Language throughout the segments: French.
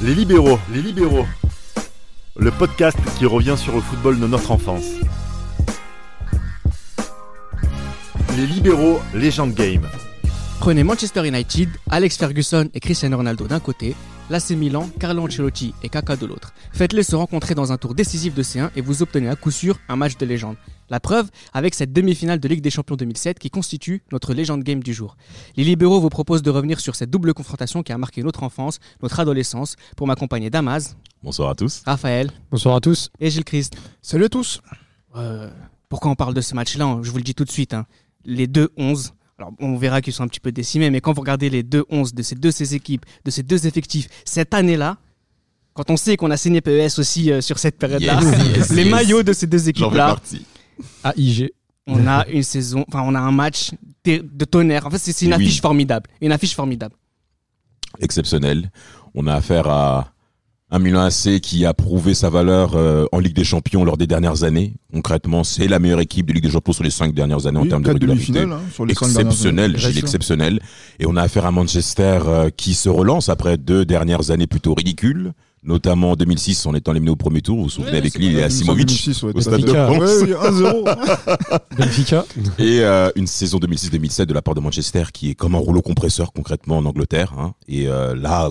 Les libéraux, les libéraux. Le podcast qui revient sur le football de notre enfance. Les libéraux, légende game. Prenez Manchester United, Alex Ferguson et Cristiano Ronaldo d'un côté, l'AC Milan, Carlo Ancelotti et Kaka de l'autre. Faites-les se rencontrer dans un tour décisif de C1 et vous obtenez à coup sûr un match de légende. La preuve avec cette demi-finale de Ligue des Champions 2007 qui constitue notre légende game du jour. Les libéraux vous proposent de revenir sur cette double confrontation qui a marqué notre enfance, notre adolescence, pour m'accompagner Damas, Bonsoir à tous. Raphaël Bonsoir à tous. et Gilles Christ. Salut à tous. Euh, pourquoi on parle de ce match-là? Je vous le dis tout de suite. hein. Les deux 11, alors on verra qu'ils sont un petit peu décimés, mais quand vous regardez les deux 11 de ces deux ces équipes, de ces deux effectifs, cette année-là, quand on sait qu'on a signé PES aussi euh, sur cette période-là, Yes, yes, les yes. maillots de ces deux équipes-là. AIG. on a une saison, enfin on a un match de tonnerre. En fait, c'est une Oui. affiche formidable, une affiche formidable. Exceptionnel. On a affaire à un Milan AC qui a prouvé sa valeur euh, en Ligue des Champions lors des dernières années. Concrètement, c'est la meilleure équipe de Ligue des Champions sur les cinq dernières années en termes de régularité. hein, sur les. Exceptionnel, Gilles, exceptionnel. Et on a affaire à Manchester euh, qui se relance après deux dernières années plutôt ridicules, notamment en 2006 en étant éliminé au premier tour. Vous vous souvenez avec Lille et Asimovic 2006, ouais, au tout à stade fait. de. France. Ouais, oui, 1-0. Benfica. Et euh, une saison 2006-2007 de la part de Manchester qui est comme un rouleau compresseur concrètement en Angleterre. hein. Et euh, là,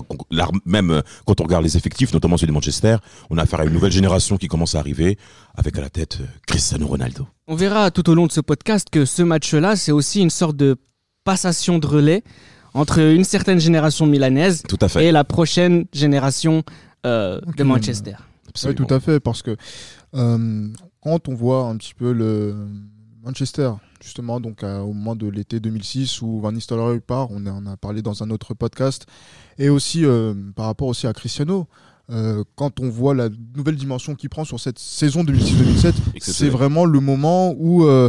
même euh, quand on regarde les effectifs, notamment celui de Manchester, on a affaire à une nouvelle génération qui commence à arriver avec à la tête Cristiano Ronaldo. On verra tout au long de ce podcast que ce match-là, c'est aussi une sorte de passation de relais entre une certaine génération milanaise Tout à fait. et la prochaine génération euh, de Manchester. Oui, tout à fait, parce que euh, quand on voit un petit peu le Manchester, justement, donc à- au moment de l'été 2006 où Van Nistelrooy part, on, on a parlé dans un autre podcast, et aussi euh, par rapport aussi à Cristiano. euh, quand on voit la nouvelle dimension qu'il prend sur cette saison 2006-2007, c'est vraiment le moment où euh,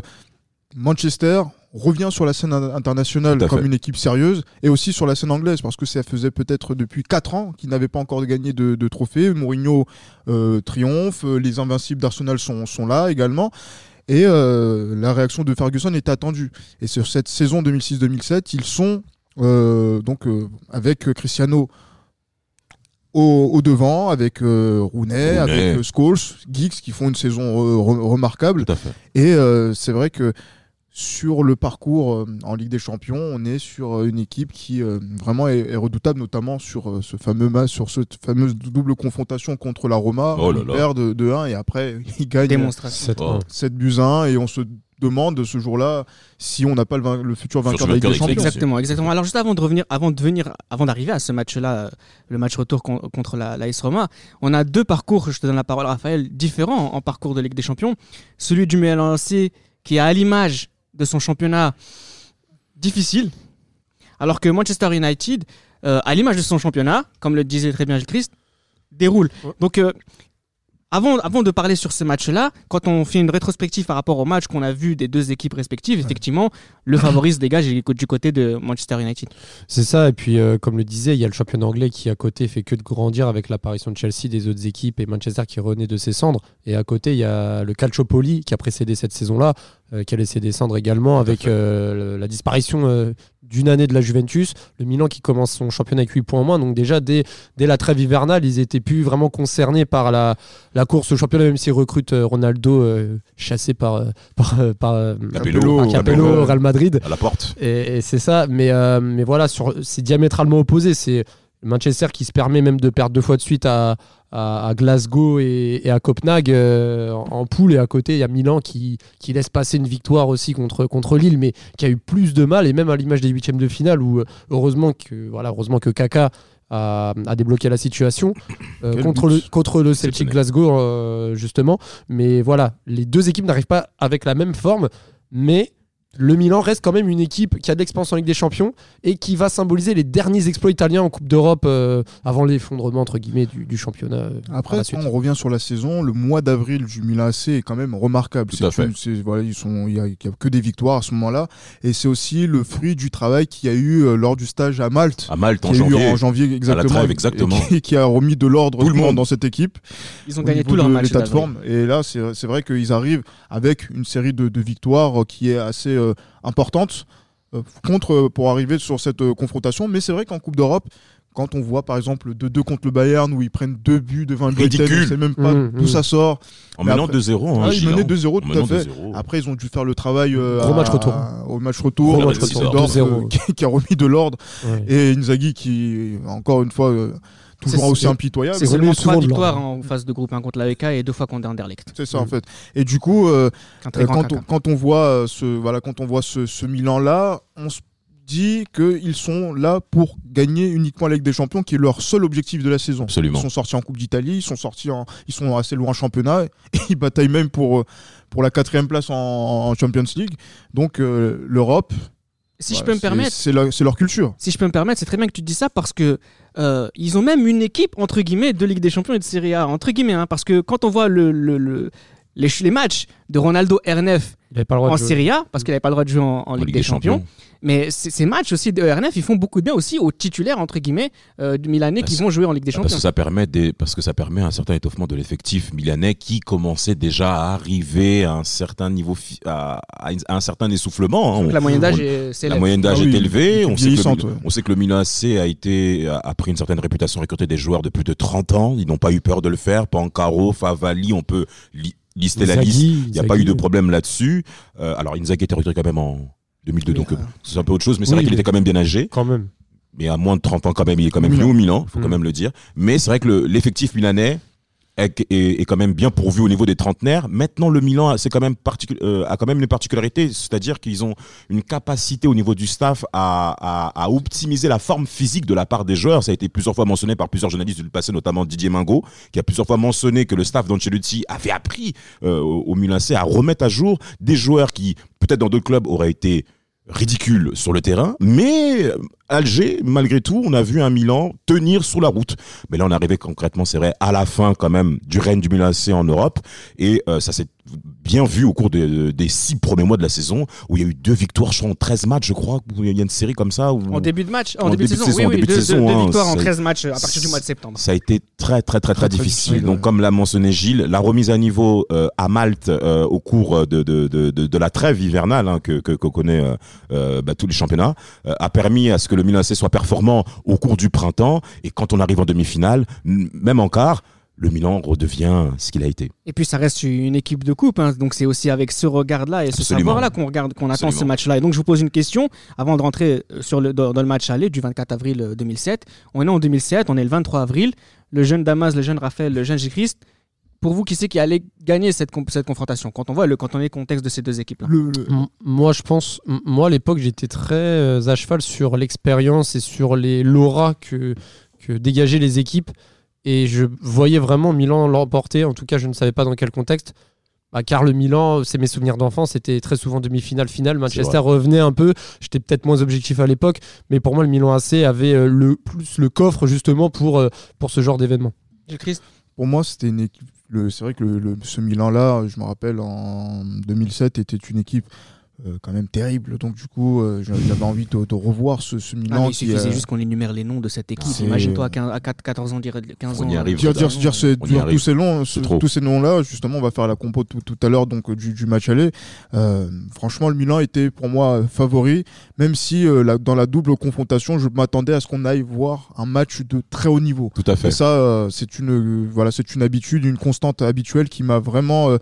Manchester revient sur la scène in- internationale comme une équipe sérieuse et aussi sur la scène anglaise parce que ça faisait peut-être depuis 4 ans qu'il n'avait pas encore gagné de, de trophée. Mourinho euh, triomphe, euh, les invincibles d'Arsenal sont, sont là également. Et euh, la réaction de Ferguson est attendue. Et sur cette saison 2006-2007, ils sont euh, donc avec Cristiano au, au devant, avec euh, Rooney, Rooney. avec euh, Scholes, Giggs qui font une saison euh, re- remarquable. Et c'est vrai que sur le parcours euh, en Ligue des Champions, on est sur euh, une équipe qui euh, vraiment est, est redoutable, notamment sur euh, ce fameux match, sur cette fameuse double confrontation contre la Roma. Oh là ils là. perdent de, de 1 et après ils gagnent Démonstration. 7 Oh. 7 buts à 1 et on se demande ce jour-là si on n'a pas le, futur vainqueur de la Ligue des Champions. Exactement, exactement. Alors juste avant de revenir, avant de venir, avant d'arriver à ce match-là, le match retour con- contre la, la AS Roma, on a deux parcours. Je te donne la parole, Raphaël, différents en parcours de Ligue des Champions. Celui du Milan AC qui est à l'image de son championnat difficile, alors que Manchester United, euh, à l'image de son championnat, comme le disait très bien Christ, déroule. Ouais. Donc euh, avant, avant de parler sur ce match-là, quand on fait une rétrospective par rapport au match qu'on a vu des deux équipes respectives, effectivement, le favori se dégage du côté de Manchester United. C'est ça, et puis euh, comme le disait, il y a le championnat anglais qui à côté fait que de grandir avec l'apparition de Chelsea, des autres équipes et Manchester qui renaît de ses cendres. Et à côté, il y a le Calciopoli qui a précédé cette saison-là, euh, qui a laissé descendre également avec euh, la disparition d'une année de la Juventus, le Milan qui commence son championnat avec 8 points en moins. Donc déjà, dès, dès la trêve hivernale, ils étaient plus vraiment concernés par la, la course au championnat, même s'ils recrutent euh, Ronaldo euh, chassé par, euh, par, euh, par, Capello, Real Madrid. À la porte. Et, et c'est ça, mais, mais voilà, sur- c'est diamétralement opposé. C'est Manchester qui se permet même de perdre deux fois de suite à, à, à Glasgow et, et à Copenhague euh, en, en poule. Et à côté, il y a Milan qui, qui laisse passer une victoire aussi contre, contre Lille, mais qui a eu plus de mal. Et même à l'image des huitièmes de finale, où euh, heureusement que, voilà, heureusement que Kaka a, a débloqué la situation euh, contre, but. le, contre le Celtic. Glasgow, euh, justement. Mais voilà, les deux équipes n'arrivent pas avec la même forme, mais le Milan reste quand même une équipe qui a de l'expérience en Ligue des Champions et qui va symboliser les derniers exploits italiens en Coupe d'Europe euh, avant l'effondrement entre guillemets du, du championnat. euh, Après, la si suite. on revient sur la saison, le mois d'avril du Milan AC est quand même remarquable. Tout C'est à fait. une- c'est- voilà, ils sont, il y, a il y a que des victoires à ce moment-là, et c'est aussi le fruit du travail qu'il y a eu euh, lors du stage à Malte. À Malte en qui a eu janvier. en janvier exactement, trêve, et- exactement. et qui, qui a remis de l'ordre Tout le dans- monde. dans cette équipe. Ils ont gagné tous leurs matchs. Et là, c'est vrai qu'ils arrivent avec une série de, de victoires qui est assez importante euh, contre euh, pour arriver sur cette euh, confrontation. Mais c'est vrai qu'en Coupe d'Europe, Quand on voit par exemple 2-2 contre le Bayern où ils prennent deux buts devant un Brighton, Ridicule. on sait même pas Mmh, d'où mmh. ça sort. En Mais menant après- 2-0. hein, Ah, ils menaient hein. 2-0 En tout à fait. 2-0. Après, ils ont dû faire le travail euh, Gros à- match retour. au match retour. Gros match euh, retour. Seedorf, 2-0. euh, qui, qui a remis de l'ordre. Ouais. Et Inzaghi qui, encore une fois, euh, toujours C'est- aussi c'est- impitoyable. C'est seulement trois victoires en phase de groupe, un contre l'AEK et deux fois contre Anderlecht. C'est ça en Mm. fait. Et du coup, euh, Euh, quand, on, quand on voit euh, ce voilà quand on voit ce, ce Milan là, on se dit qu'ils sont là pour gagner uniquement la Ligue des Champions, qui est leur seul objectif de la saison. Absolument. Ils sont sortis en Coupe d'Italie, ils sont sortis, en, ils sont assez loin en championnat, et ils bataillent même pour pour la quatrième place en, en Champions League. Donc euh, l'Europe, Si je peux me permettre, c'est leur, culture. si je peux me permettre, c'est très bien que tu dis ça parce que euh, ils ont même une équipe entre guillemets de Ligue des Champions et de Serie A entre guillemets, hein, parce que quand on voit le, le- le- les, ch- les matchs de Ronaldo R9 Il avait pas le droit en de. Serie A, parce qu'il n'avait pas le droit de jouer en, en En Ligue, des, Champions, mais ces matchs aussi de R9, ils font beaucoup de bien aussi aux titulaires entre guillemets euh, du Milanais qui vont jouer en Ligue des Ah, Parce Champions. que ça permet des, parce que ça permet un certain étoffement de l'effectif milanais qui commençait déjà à arriver à un certain niveau, à, à une- à un certain essoufflement. hein. Donc On- la moyenne d'âge est La moyenne d'âge Ah oui, est élevée. On sait, que ouais. on sait que le Milan AC a, été, a, a pris une certaine réputation, recruté des joueurs de plus de 30 ans. Ils n'ont pas eu peur de le faire. Pancaro, Favali, on peut li- lister la Inzaghi, liste. Il n'y a pas eu de problème là-dessus. Euh, alors Inzaghi était recruté quand même en 2002, donc euh, c'est un peu autre chose, mais c'est Oui, vrai qu'il était quand même bien âgé. Quand même. Mais à moins de 30 ans quand même, il est quand même venu au Milan, il faut quand même le dire. Mais c'est vrai que le- l'effectif milanais est, est- est quand même bien pourvu au niveau des trentenaires. Maintenant, le Milan c'est quand même euh, a quand même une particularité, c'est-à-dire qu'ils ont une capacité au niveau du staff à, à- à optimiser la forme physique de la part des joueurs. Ça a été plusieurs fois mentionné par plusieurs journalistes du passé, notamment Didier Mingo, qui a plusieurs fois mentionné que le staff d'Ancelotti avait appris euh, au, Milan AC à remettre à jour des joueurs qui, peut-être dans d'autres clubs, auraient été ridicules sur le terrain, mais Alger, malgré tout, on a vu un Milan tenir sous la route. Mais là, on est arrivé concrètement, c'est vrai, à la fin quand même du règne du Milan AC en Europe. Et euh, ça s'est bien vu au cours des, des six premiers mois de la saison, où il y a eu deux victoires, je crois, en 13 matchs, je crois. Il y a une série comme ça. Où... En début de match, en, En début, de début de saison, saison, oui, en oui, début de deux, saison, deux hein, victoires en c'est- 13 matchs à partir du mois de septembre. Ça a été très très très très, difficile. difficile, Donc comme l'a mentionné Gilles, la remise à niveau euh, à Malte euh, au cours de, de, de, de, la trêve hivernale hein, que que, connaît euh, euh, bah, tous les championnats euh, a permis à ce que le Milan AC soit performant au cours du printemps et quand on arrive en demi-finale, même en quart, le Milan redevient ce qu'il a été. Et puis ça reste une équipe de coupe, hein, donc c'est aussi avec ce regard-là et ce savoir-là qu'on regarde, qu'on attend Absolument. ce match-là. Et donc je vous pose une question avant de rentrer euh, sur le, dans, dans le match aller du 24 avril euh, 2007. On est en 2007, on est le 23 avril. Le jeune Damas, le jeune Raphaël, le jeune Jéchrist. Pour vous, qui c'est qui allait gagner cette, comp- cette confrontation quand on voit le quand on est contexte de ces deux équipes-là? Le- le- M- Moi, je pense, moi à l'époque, j'étais très euh, à cheval sur l'expérience et sur les l'aura que, que dégageaient les équipes. Et je voyais vraiment Milan l'emporter. En tout cas, je ne savais pas dans quel contexte. Bah, car le Milan, c'est mes souvenirs d'enfance, c'était très souvent demi-finale, finale. Manchester revenait un peu. J'étais peut-être moins objectif à l'époque, mais pour moi, le Milan AC avait euh, le plus le coffre justement pour, euh, pour ce genre d'événement. Pour moi, c'était une équipe. C'est vrai que le- ce Milan-là, je me rappelle, en 2007, était une équipe euh, quand même terrible. Donc, du coup, euh, j'a- j'avais envie de, de revoir ce, ce Ah, Milan. mais il suffisait euh, juste qu'on énumère les noms de cette équipe. Imagine-toi à 15 à 4 14 ans, dire 15 On ans. y arrive. Dire, dire, euh, dire, c'est- On y dire tous ces noms, C'est ce- trop. tous ces noms-là, justement, on va faire la compo tout, tout à l'heure donc euh, du, du match aller. Euh, franchement, le Milan était pour moi euh, favori, même si euh, la- dans la double confrontation, je m'attendais à ce qu'on aille voir un match de très haut niveau. Tout à fait. Et ça, euh, c'est une, euh, voilà, c'est une habitude, une constante habituelle qui m'a vraiment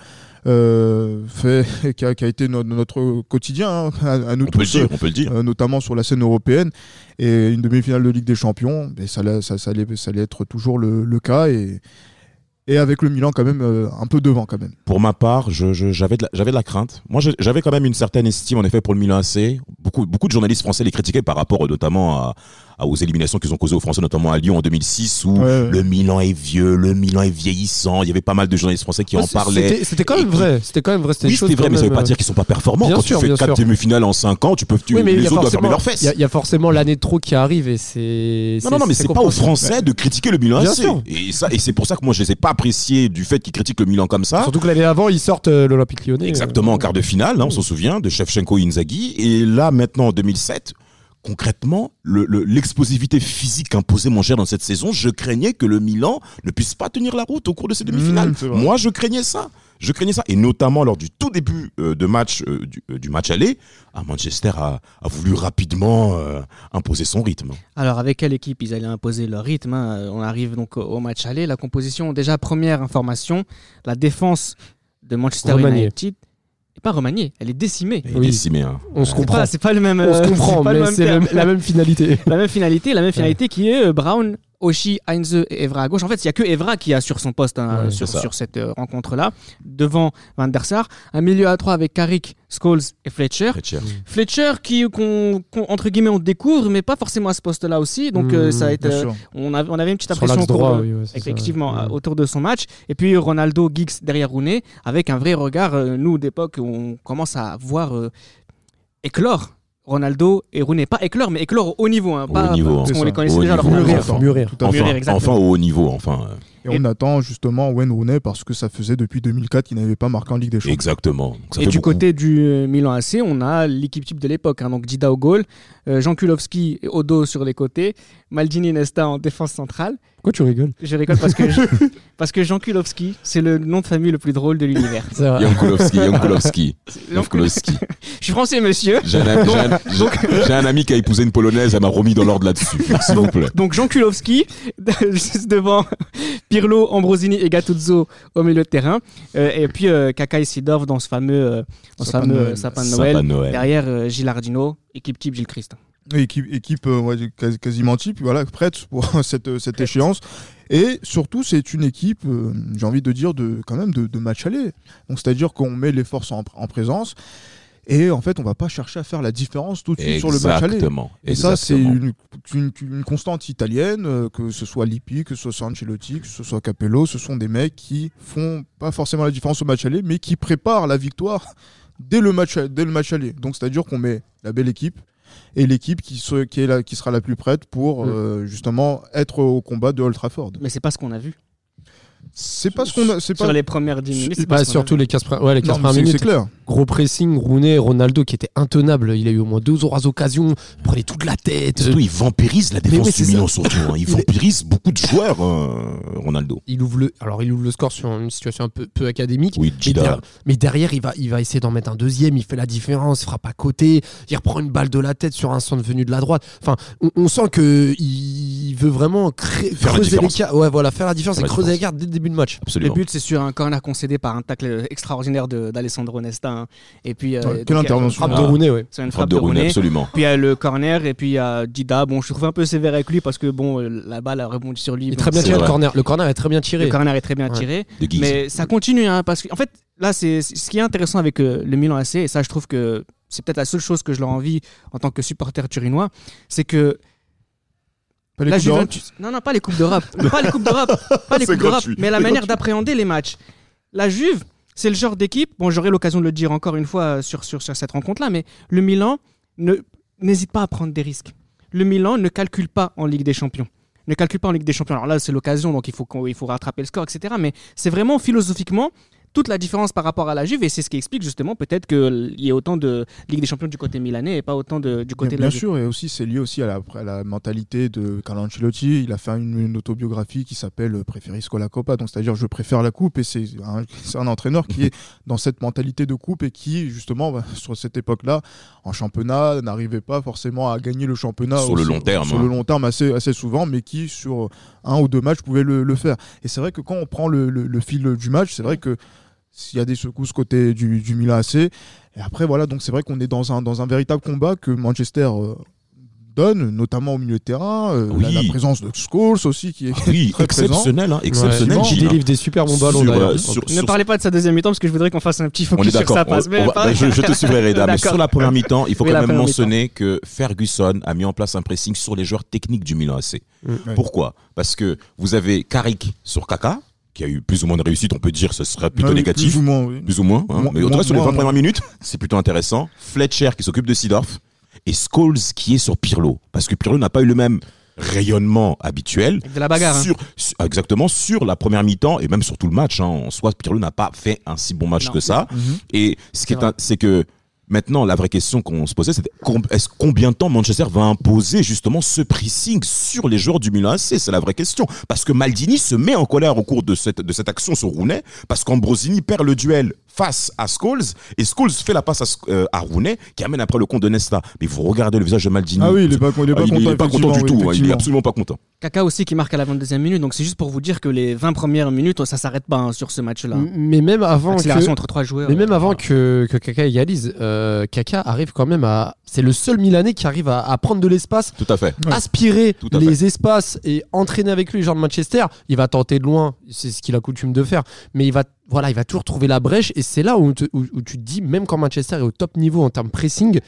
euh, fait, qui a, qui a été no- notre quotidien hein, à, à nous On peut le tous. dire, on peut le dire. euh, notamment sur la scène européenne et une demi-finale de Ligue des Champions, et ça, allait- ça, ça allait, ça allait être toujours le, le cas et, et avec le Milan quand même euh, un peu devant quand même. Pour ma part, je- je- j'avais de, la- j'avais de la crainte. Moi, j'avais quand même une certaine estime, en effet, pour le Milan AC. Beaucoup, beaucoup de journalistes français les critiquaient par rapport euh, notamment à- aux éliminations qu'ils ont causées aux Français, notamment à Lyon en 2006, où Ouais. le Milan est vieux, le Milan est vieillissant. Il y avait pas mal de journalistes français qui en parlaient. c'était- C'était quand même vrai. C'était quand même vrai. Oui, une chose c'était vrai, mais ça veut pas euh, dire qu'ils sont pas performants. Bien Quand sûr, tu fais bien 4 sûr. demi-finales en 5 ans, tu peux, tu, Oui, mais les autres doivent fermer leurs fesses. Il y a- il y, a forcément l'année de trop qui arrive et c'est. Non, non, non, mais c'est pas aux Français de critiquer le Milan AC. sûr. Et, ça, et c'est pour ça que moi, je les ai pas appréciés du fait qu'ils critiquent le Milan comme ça. Surtout que l'année avant, ils sortent euh, l'Olympique lyonnais. Exactement, en quart de finale, hein, on s'en souvient, de Shevchenko et Inzaghi. Et là, maintenant, en 2007, concrètement, le- le- l'explosivité physique qu'imposait Manchester dans cette saison, je craignais que le Milan ne puisse pas tenir la route au cours de ces demi-finales. Mmh, c'est vrai. Moi, je craignais ça. Je craignais ça. Et notamment lors du tout début euh, de match, euh, du, euh, du match aller, ah, Manchester a, a voulu rapidement euh, imposer son rythme. Alors, avec quelle équipe ils allaient imposer leur rythme hein? On arrive donc au- match aller. La composition, déjà, première information, la défense de Manchester. United n'est pas remaniée, elle est décimée. Et Oui. décimé, hein. On se C'est comprend. c'est pas le même. On se euh, comprend, mais c'est le- la même finalité. la même finalité, la même finalité qui est euh, Brown, Oshi, Heinze et Evra à gauche. En fait, il y a que Evra qui a sur son poste hein, sur, cette euh, rencontre-là, devant Van der Sar. Un milieu à trois avec Carrick, Scholes et Fletcher. Fletcher. Fletcher qui, qu'on, qu'on- entre guillemets, on découvre, mais pas forcément à ce poste-là aussi. Donc, euh, Mmh, ça a été, euh, on, avait, on avait une petite impression droit, de- oui, ouais, c'est ça, effectivement ouais. autour de son match. Et puis Ronaldo, Giggs derrière Rooney, avec un vrai regard, euh, nous d'époque, où on commence à voir euh, éclore. Ronaldo et Rooney, pas éclore, mais éclore au haut niveau, hein, Au pas haut niveau, parce c'est qu'on les connaissait déjà. leur mûrir, talent. mûrir. Tout à fait. Mûrir, Enfin, enfin au haut niveau, enfin. Euh, Et on attend justement Wayne Rooney parce que ça faisait depuis 2004 qu'il n'avait pas marqué en Ligue des Champions. Exactement. Donc, ça Et fait du beaucoup. côté du euh, Milan AC, on a l'équipe type de l'époque. hein, donc Dida au goal, euh, Jean Kulowski et Odo sur les côtés, Maldini Nesta en défense centrale. Pourquoi tu rigoles? Je rigole parce que, je- parce que Jean Kulowski, c'est le nom de famille le plus drôle de l'univers. C'est vrai. Jankulovski, Jankulovski. Jean Jankulovski. Je suis français, monsieur. J'ai un, ami- j'ai un- j'ai- j'ai un ami qui a épousé une polonaise, elle m'a remis dans l'ordre là-dessus. S'il vous plaît. Donc Jean Kulowski, juste devant Pirlo, Ambrosini et Gattuso au milieu de terrain. Euh, et puis euh, Kaka et Sidorf dans ce fameux, euh, dans ce Sapin de fameux Noël. euh, sapin de Sapin Noël. de Noël. Derrière euh, Gilardino, équipe type Gilles Christ. Et Équipe, équipe ouais, quasi- quasiment type, voilà, prête pour cette, cette échéance. Et surtout, c'est une équipe, euh, j'ai envie de dire, de, quand même de, de match aller. Donc, c'est-à-dire qu'on met les forces en, en présence. Et en fait, on va pas chercher à faire la différence tout de suite sur le match aller. Exactement. Et ça, c'est une, une- une constante italienne, euh, que ce soit Lippi, que ce soit Ancelotti, que ce soit Capello, ce sont des mecs qui font pas forcément la différence au match aller, mais qui préparent la victoire dès le match, dès le match aller. Donc c'est-à-dire qu'on met la belle équipe et l'équipe qui, se- qui, est la- qui sera la plus prête pour Mm. euh, justement être au combat de Old Trafford. Mais c'est pas ce qu'on a vu. C'est pas ce qu'on a. C'est Sur pas. les premières 10 minutes. c'est pas Bah, qu'on a surtout les 15, pre- ouais, les 15 Non, mais premières c'est- minutes. c'est clair. Gros pressing, Rooney, Ronaldo qui était intenable. Il a eu au moins deux ou trois occasions. Il prenait toute la tête. Surtout, il vampirise la défense du Milan, surtout. hein. Il vampirise beaucoup de joueurs, euh, Ronaldo. Il ouvre le, alors il ouvre le score sur une situation un peu, peu académique. Oui, Mais, derrière, mais derrière, il va, il va essayer d'en mettre un deuxième. Il fait la différence, il frappe à côté. Il reprend une balle de la tête sur un centre venu de la droite. Enfin, on, on sent que il veut vraiment cré- Faire la creuser l'écart. Ouais, voilà, faire la différence Faire et la creuser l'écart dès début de match. Le but, c'est sur un corner concédé par un tacle extraordinaire de- d'Alessandro Nesta. hein. Et puis, euh, quelle il y a- intervention. Frappe Ah. de Rooney, ouais. C'est une Frappe de Rooney, absolument. Puis il y a le corner et puis il y a Dida. Bon, je trouve un peu sévère avec lui parce que bon, euh, la balle a rebondi sur lui. Il est très bien tiré le corner. Le corner est très bien tiré. Le corner est très bien tiré. Mais ça continue, hein, parce que en fait, là, c'est c'est- ce qui est intéressant avec euh, le Milan AC, et ça, je trouve que c'est peut-être la seule chose que je leur envie en tant que supporter turinois, c'est que Pas les la. Juventus, non, non, pas les coupes d'Europe, pas les coupes d'Europe, pas les coupes d'Europe, mais la manière d'appréhender les matchs. La Juve, c'est le genre d'équipe. Bon, j'aurai l'occasion de le dire encore une fois euh, sur, sur, sur cette rencontre-là, mais le Milan ne n'hésite pas à prendre des risques. Le Milan ne calcule pas en Ligue des Champions. Ne calcule pas en Ligue des Champions. Alors là, c'est l'occasion, donc il faut, il faut rattraper le score, etc. Mais c'est vraiment philosophiquement toute la différence par rapport à la Juve, et c'est ce qui explique justement peut-être qu'il y ait autant de Ligue des Champions du côté milanais et pas autant de, du côté Bien, de la bien Juve. sûr, et aussi c'est lié aussi à la, à la mentalité de Carlo Ancelotti. Il a fait une, une autobiographie qui s'appelle Preferisco la Copa, donc c'est-à-dire je préfère la coupe, et c'est un, c'est un entraîneur qui est dans cette mentalité de coupe et qui justement bah, sur cette époque-là, en championnat, n'arrivait pas forcément à gagner le championnat Sur le long terme, sur hein. le long terme assez, assez souvent, mais qui sur un ou deux matchs pouvait le, le faire. Et c'est vrai que quand on prend le, le- le fil du match, c'est vrai que s'il y a des secousses côté du, du Milan AC. Et après, voilà, donc c'est vrai qu'on est dans un, dans un véritable combat que Manchester euh, donne, notamment au milieu de terrain. euh, Oui. la, la présence de Scholes aussi, qui est Ah oui, très exceptionnel, hein, exceptionnel, Ouais, hein. délivre des super bons ballons Sur, d'ailleurs. euh, sur- Ne sur- parlez pas de sa deuxième mi-temps parce que je voudrais qu'on fasse un petit On focus est sur sa passe. on Mais va- bah, je, je te suivrai, Reda. mais sur la première mi-temps, il faut Oui, quand même mentionner que Ferguson a mis en place un pressing sur les joueurs techniques du Milan AC. Ouais. Pourquoi? Parce que vous avez Carrick sur Kaka, qui a eu plus ou moins de réussite, on peut dire ce serait plutôt Ouais, négatif. Plus ou moins, oui. Plus ou moins. hein. Mais en tout cas, sur les 20 moins- premières minutes, c'est plutôt intéressant. Fletcher qui s'occupe de Sidorf et Scholes qui est sur Pirlo. Parce que Pirlo n'a pas eu le même rayonnement habituel. Avec de la bagarre. hein. Sur, sur- exactement, sur la première mi-temps et même sur tout le match. hein. En soi, Pirlo n'a pas fait un si bon match Non. que ça. Mhm. Et ce qui est, c'est que Maintenant, la vraie question qu'on se posait, c'était est-ce combien de temps Manchester va imposer justement ce pressing sur les joueurs du Milan AC C'est la vraie question. Parce que Maldini se met en colère au cours de cette, de cette action sur Rooney, parce qu'Ambrosini perd le duel face à Scholes, et Scholes fait la passe à, euh, à Rooney, qui amène après le compte de Nesta. Mais vous regardez le visage de Maldini. Ah oui, il est pas, il est pas Ah, il- content. il est pas content du tout, oui, hein, il est absolument pas content. Kaka aussi qui marque à la 22e minute, donc c'est juste pour vous dire que les 20 premières minutes, ça s'arrête pas hein, sur ce match-là. Mais même avant que, Accélération entre trois joueurs. mais même euh, avant que, que Kaka égalise, euh, Kaka arrive quand même à. C'est le seul Milanais qui arrive à, à prendre de l'espace, Tout à fait. Aspirer Tout à les espaces et entraîner avec lui les gens de Manchester. Il va tenter de loin, c'est ce qu'il a coutume de faire, mais il va, voilà, il va toujours trouver la brèche et c'est là où, te- où- où tu te dis, même quand Manchester est au top niveau en termes pressing.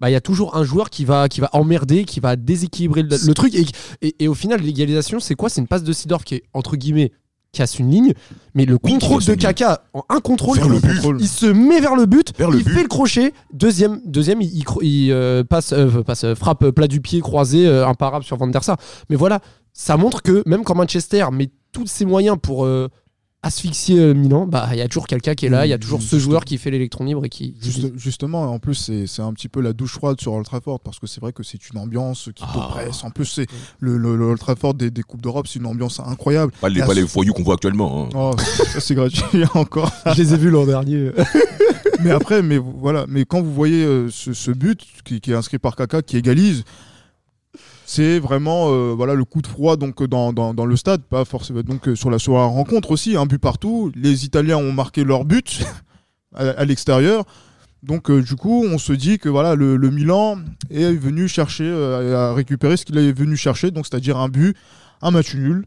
Bah, il y a toujours un joueur qui va, qui va emmerder, qui va déséquilibrer le, le truc. Et, et, et au final, l'égalisation, c'est quoi? C'est une passe de Sidorf qui est, entre guillemets, casse une ligne. Mais le contrôle de. Kaka, en un contrôle, il, le but. il se met vers le but, Vers le il but. fait le crochet. Deuxième, deuxième il, euh, passe, euh, passe, euh, frappe plat du pied croisé, imparable sur Van der Sar. Mais voilà, ça montre que même quand Manchester met tous ses moyens pour asphyxier euh, Milan, bah il y a toujours quelqu'un qui est là, il y a toujours ce Juste- joueur qui fait l'électron libre et qui. qui- Juste- justement, en plus, c'est c'est un petit peu la douche froide sur Old Trafford parce que c'est vrai que c'est une ambiance qui Ah. t'oppresse. En plus, c'est le, le, le Old Trafford des, des Coupes d'Europe, c'est une ambiance incroyable. Pas les, pas ce- les foyous qu'on voit actuellement. hein. Oh, ça c'est gratuit encore. Je les ai vus l'an dernier. mais après, mais voilà, mais quand vous voyez euh, ce, ce but qui, qui est inscrit par Kaka, qui égalise, c'est vraiment euh, voilà le coup de froid donc dans, dans, le stade, pas forcément donc euh, sur la rencontre aussi, un but partout. Les Italiens ont marqué leur but à, l'extérieur. Donc euh, du coup, on se dit que voilà le, le Milan est venu chercher euh, à récupérer ce qu'il est venu chercher, donc c'est-à-dire un but, un match nul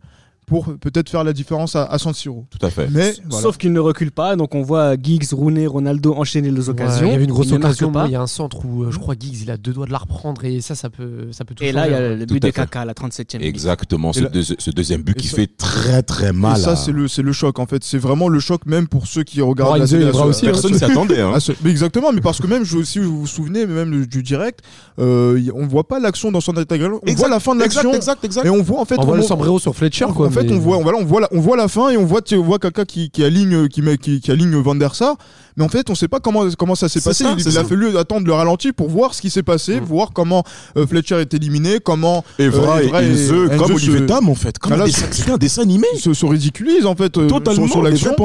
pour peut-être faire la différence à, à San Siro. Tout à fait. Mais voilà. Sauf qu'il ne recule pas, donc on voit Giggs, Rooney, Ronaldo enchaîner les occasions. il y avait une grosse Il ne occasion. pas. Il y a un centre où euh, je crois Giggs il a deux doigts de la reprendre et ça, ça peut, ça peut tout Et là, il y a le but de. Kaka à la 37e minute. Exactement, ce, Et là- deux- ce deuxième but qui ça- fait très très mal. Et ça, à- c'est le, c'est le choc en fait. C'est vraiment le choc même pour ceux qui regardent la ce- aussi, hein. Personne s'y attendait. hein. ce- mais exactement, mais parce que même, je, si vous vous souvenez, même du direct, euh, on voit pas l'action dans son intégral. On Exact, voit la fin de Exact, l'action exact, exact. et on voit en fait. On voit le sombrero sur Fletcher quoi. En fait, on voit, voilà, on voit, la, on voit la fin et on voit, tu vois Kaka qui, qui aligne, qui, met, qui, qui aligne Van der Sar. Mais en fait, on sait pas comment, comment ça s'est passé. ça, il c'est il a fallu attendre le ralenti pour voir ce qui s'est passé, Mm. voir comment euh, Fletcher est éliminé, comment Evra euh, et Evra et Ilze, Enzo comme se- Olivier Tam en fait. Comme là, c'est un dessin animé. se, se ridiculise en fait euh, Totalement, sur, sur les l'action.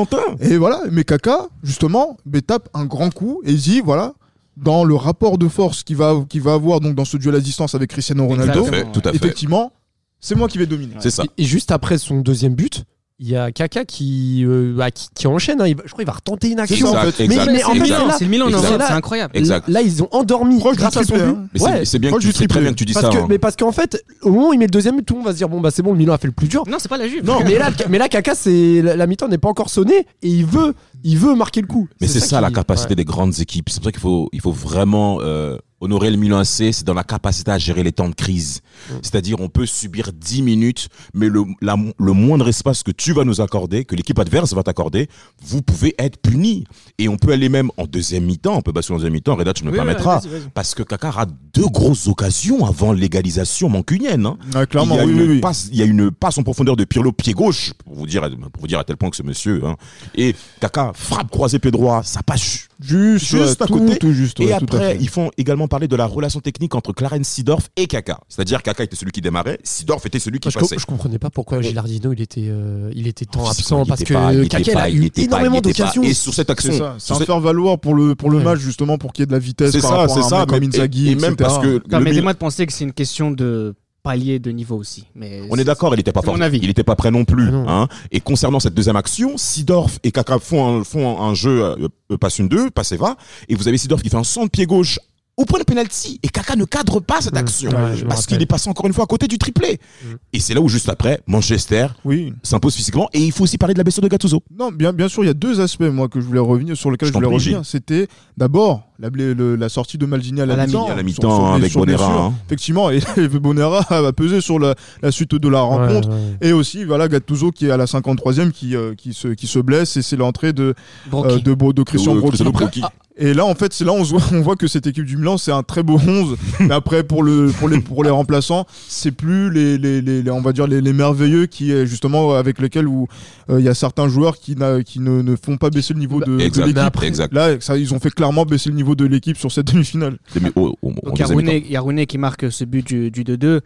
Et voilà, mais Kaka, justement, tape un grand coup et dit, voilà, dans le rapport de force qu'il va, qu'il va avoir donc dans ce duel à distance avec Cristiano Ronaldo, Tout à fait, tout à fait. effectivement, c'est moi qui vais dominer. C'est ça. Et, et juste après son deuxième but, il y a Kaka qui, euh, bah, qui, qui enchaîne. hein. Il va- je crois qu'il va retenter une action. ça, en fait. exact, Mais- mais en fait, c'est là- C'est le Milan c'est incroyable. Exact. Là, ils ont endormi Proche grâce à son but. Mais c'est- Ouais. c'est bien que tu bien que dis Parce ça. que, hein. mais parce qu'en fait, au moment où il met le deuxième but, tout le monde va se dire bon bah c'est bon, le Milan a fait le plus dur. Non, c'est pas la Juve. Non, mais là, mais là, Kaka, c'est la, la mi-temps n'est pas encore sonnée et il veut, il veut marquer le coup. Mais c'est ça, la capacité ouais. des grandes équipes. C'est pour ça qu'il faut, il faut vraiment euh, honorer le Milan AC. C'est dans la capacité à gérer les temps de crise. Mm. C'est-à-dire, on peut subir 10 minutes, mais le, la- le moindre espace que tu vas nous accorder, que l'équipe adverse va t'accorder, vous pouvez être puni. Et on peut aller même en deuxième mi-temps. On peut basculer en deuxième mi-temps. Reda, tu me Oui, permettras. vas-y, vas-y. Parce que Kaka a deux grosses occasions avant l'égalisation mancunienne. hein. Clairement, il, y a oui, une. Passe, il y a une passe en profondeur de Pirlo pied gauche, pour vous dire, pour vous dire à tel point que ce monsieur. hein. Et Kaka frappe croisé pied droit, ça passe Juste, Juste ouais, à tout, côté. tout juste. et ouais, tout à après, fait. ils font également parler de la relation technique entre Clarence Sidorf et Kaka. C'est-à-dire Kaka était celui qui démarrait, Sidorf était celui qui je, passait. co- je comprenais pas pourquoi Gilardino il était, euh, il était tant Physiquement, absent il parce que pas- il était Kaka pas- a eu énormément d'occasions. Et sur cette action, C'est un cette- faire valoir pour le, pour le Ouais. match justement pour qu'il y ait de la vitesse c'est ça, c'est ça. comme Inzaghi, et, même parce que Permettez-moi de penser que c'est une question de palier de niveau aussi. Mais On est d'accord, il n'était pas fort. mon avis. Il n'était pas prêt non plus. Ah non. hein. Et concernant cette deuxième action, Sidorf et Kaka font un, font un jeu, euh, euh, passe une deux, passe et va. Et vous avez Sidorf qui fait un centre pied gauche au point de penalty. Et Kaka ne cadre pas cette Mmh. action. Ouais, parce qu'il est passé encore une fois à côté du triplé. Mmh. Et c'est là où juste après, Manchester Oui. s'impose physiquement. Et il faut aussi parler de la blessure de Gattuso. Non, bien, bien sûr, il y a deux aspects moi que je voulais revenir sur lesquels Je voulais revenir. C'était d'abord la, blé- le- la sortie de Maldini à la la mi-temps, mi- à la mi-temps, hein, avec Bonera, hein. Effectivement, et Bonera va peser sur la, la suite de la rencontre. Ouais, ouais. Et aussi, voilà, Gattuso qui est à la 53e qui, euh, qui, se, qui se blesse et c'est l'entrée de, euh, de, de Christian Brocchi. Et là, en fait, c'est là on, voit, on voit que cette équipe du Milan, c'est un très beau 11. mais après, pour, le, pour, les, pour les remplaçants, c'est plus les, les, les, les- on va dire les, les merveilleux qui, justement, avec lesquels où euh, il y a certains joueurs qui, n'a- qui ne, ne font pas baisser le niveau de, de l'équipe. exact. Là, ça, ils ont fait clairement baisser le niveau niveau de l'équipe sur cette demi-finale. Oh, oh, Donc il y a. Rooney- qui marque ce but du, du 2-2.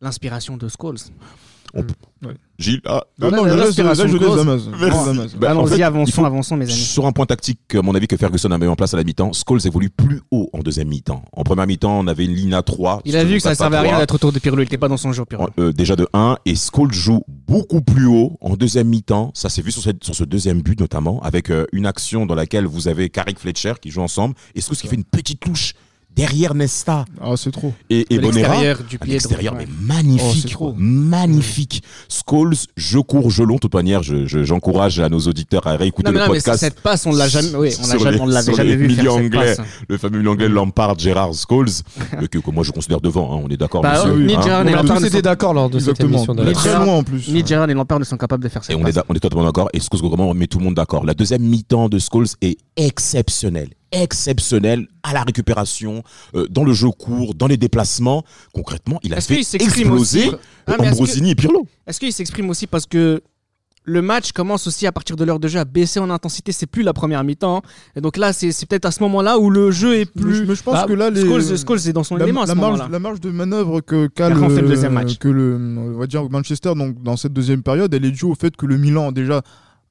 L'inspiration de Scholes. Gilles, ah, Non, je laisse, là, je laisse en Allons-y, fait, avançons, avançons, mes amis. Sur un point tactique, à mon avis, que Ferguson a mis en place à la mi-temps, Scholes évolue plus haut en deuxième mi-temps. En première mi-temps, on avait une ligne à 3. Il a vu que ça servait à rien d'être autour de Pirlo. Il n'était pas dans son jeu, Pirlo. Euh, déjà de 1 et Scholes joue beaucoup plus haut en deuxième mi-temps. Ça s'est vu sur, cette- sur ce deuxième but notamment avec euh, une action dans laquelle vous avez Carrick Fletcher qui joue ensemble et Scholes qui fait une petite touche derrière Nesta Ah, c'est trop. et, et Bonera. du À pied l'extérieur, droit. mais magnifique, Oh, c'est trop. magnifique. Scholes, je cours, je long. De toute manière, je- je- j'encourage à nos auditeurs à réécouter Non, mais le non, mais podcast. cette passe, on l'a jamais, oui, on l'avait jamais vu faire cette anglais. passe. Le fameux milieu anglais Lampard, Gérard Scholes, euh, que, que moi je considère devant. hein, on est d'accord. Bah, monsieur, ni hein. Ni a Lampard tous ne été sont- d'accord lors de cette Exactement. émission. Très loin en plus. Ni Gerrard ni Lampard ne sont capables de faire Et cette on est, passe. d'a- on est totalement d'accord. Et Scholes, vraiment, on met tout le monde d'accord. La deuxième mi-temps de Scholes est exceptionnelle. Exceptionnelle à la récupération, euh, dans le jeu court, dans les déplacements. Concrètement, il a fait exploser aussi euh, Ah, que- Ambrosini et Pirlo. Est-ce qu'il s'exprime aussi parce que le match commence aussi à partir de l'heure de jeu à baisser en intensité C'est plus la première mi-temps. Et donc là, c'est c'est peut-être à ce moment-là où le jeu est Mais je- plus. mais je pense Ah, que là, les... Scholes, Scholes est dans son la, élément à ce la marge, moment-là. la marge de manœuvre que qu'a fait le le, deuxième match. que le on va dire Manchester donc dans cette deuxième période, elle est due au fait que le Milan déjà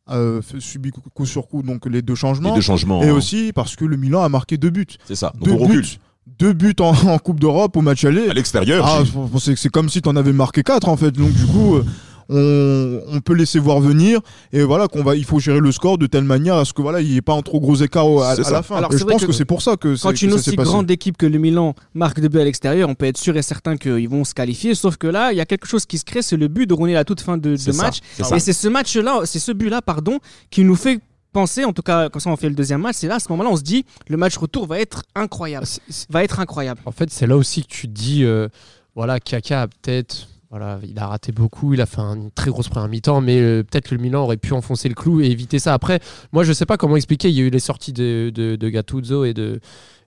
euh, subit coup, sur coup donc les deux Les changements deux changements. et hein. aussi parce que le Milan a marqué deux buts, C'est ça. Donc deux on recule. buts, deux buts en, en Coupe d'Europe au match aller. À l'extérieur. Ah, c'est comme si tu en avais marqué quatre en fait. Donc du coup, euh, on, on peut laisser voir venir et voilà qu'on va, il faut gérer le score de telle manière à ce que voilà, il n'y ait pas un trop gros écart à, à la fin. Alors, je pense que que, c'est pour ça que, c'est- Quand une aussi grande équipe que le Milan marque deux buts à l'extérieur, on peut être sûr et certain qu'ils vont se qualifier. Sauf que là, il y a quelque chose qui se crée, c'est le but de Rooney à la toute fin de, de match. ça. Et c'est ce match-là, c'est ce but-là, pardon, qui nous fait penser, en tout cas, quand ça on fait le deuxième match, c'est là, à ce moment-là, on se dit, le match retour va être incroyable. C'est- Va être incroyable. En fait, c'est là aussi que tu te dis, euh, voilà, Kaka a peut-être, voilà, il a raté beaucoup, il a fait une très grosse première mi-temps, mais euh, peut-être que le Milan aurait pu enfoncer le clou et éviter ça. Après, moi, je sais pas comment expliquer. Il y a eu les sorties de, de, de Gattuso et de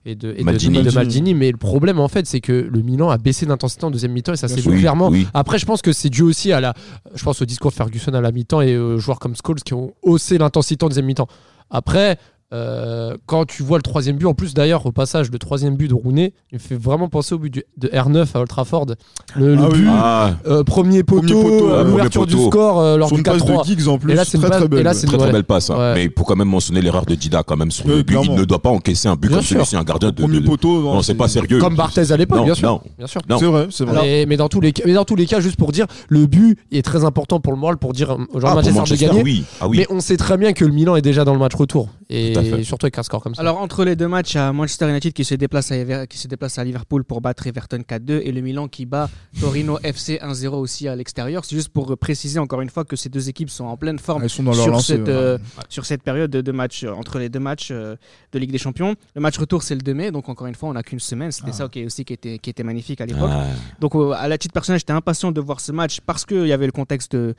et de, et Maldini. de Maldini. Mais le problème en fait, c'est que le Milan a baissé d'intensité en deuxième mi-temps et ça s'est sûr. vu Oui, clairement. oui. Après, je pense que c'est dû aussi à la, je pense au discours de Ferguson à la mi-temps et aux joueurs comme Scholes qui ont haussé l'intensité en deuxième mi-temps. Après, euh, quand tu vois le troisième but, en plus d'ailleurs au passage, le troisième but de Rooney, il me fait vraiment penser au but du- de R9 à Old Trafford. Le, le Ah oui. but, Ah, euh, premier poteau, poteau, euh, l'ouverture du score euh, lors Sur du une passe 4-3. de Giggs en plus, Et là, c'est une très très et très ouais. très belle passe. hein. Ouais. Mais il faut quand même mentionner l'erreur de Dida quand même sur Oui, le but. Il ne doit pas encaisser un but Bien comme sûr. celui-ci, un gardien de. Premier de- poteau. Non, c'est pas sérieux. Comme Barthez à l'époque, Non, bien sûr. non. Bien sûr. C'est vrai, c'est vrai. Mais, dans tous les cas, mais dans tous les cas, juste pour dire, le but est très important pour le moral, pour dire joueurs Ah, Manchester, de gagner. Mais on sait très bien que le Milan est déjà dans le match retour. Et surtout avec un score comme ça. Alors entre les deux matchs, à Manchester United qui se déplace à, qui se déplace à Liverpool pour battre Everton 4-2 et le Milan qui bat Torino FC 1-0 aussi à l'extérieur. C'est juste pour préciser encore une fois que ces deux équipes sont en pleine forme Elles sont dans leur sur, lancée. cette, ouais. euh, sur cette période de, de match, euh, entre les deux matchs euh, de Ligue des Champions. Le match retour, c'est le 2 mai, donc encore une fois, on n'a qu'une semaine. C'était Ah. ça qui, aussi qui était, qui était magnifique à l'époque. Ah. Donc euh, à la titre personnel, j'étais impatient de voir ce match parce qu'il y avait le contexte euh,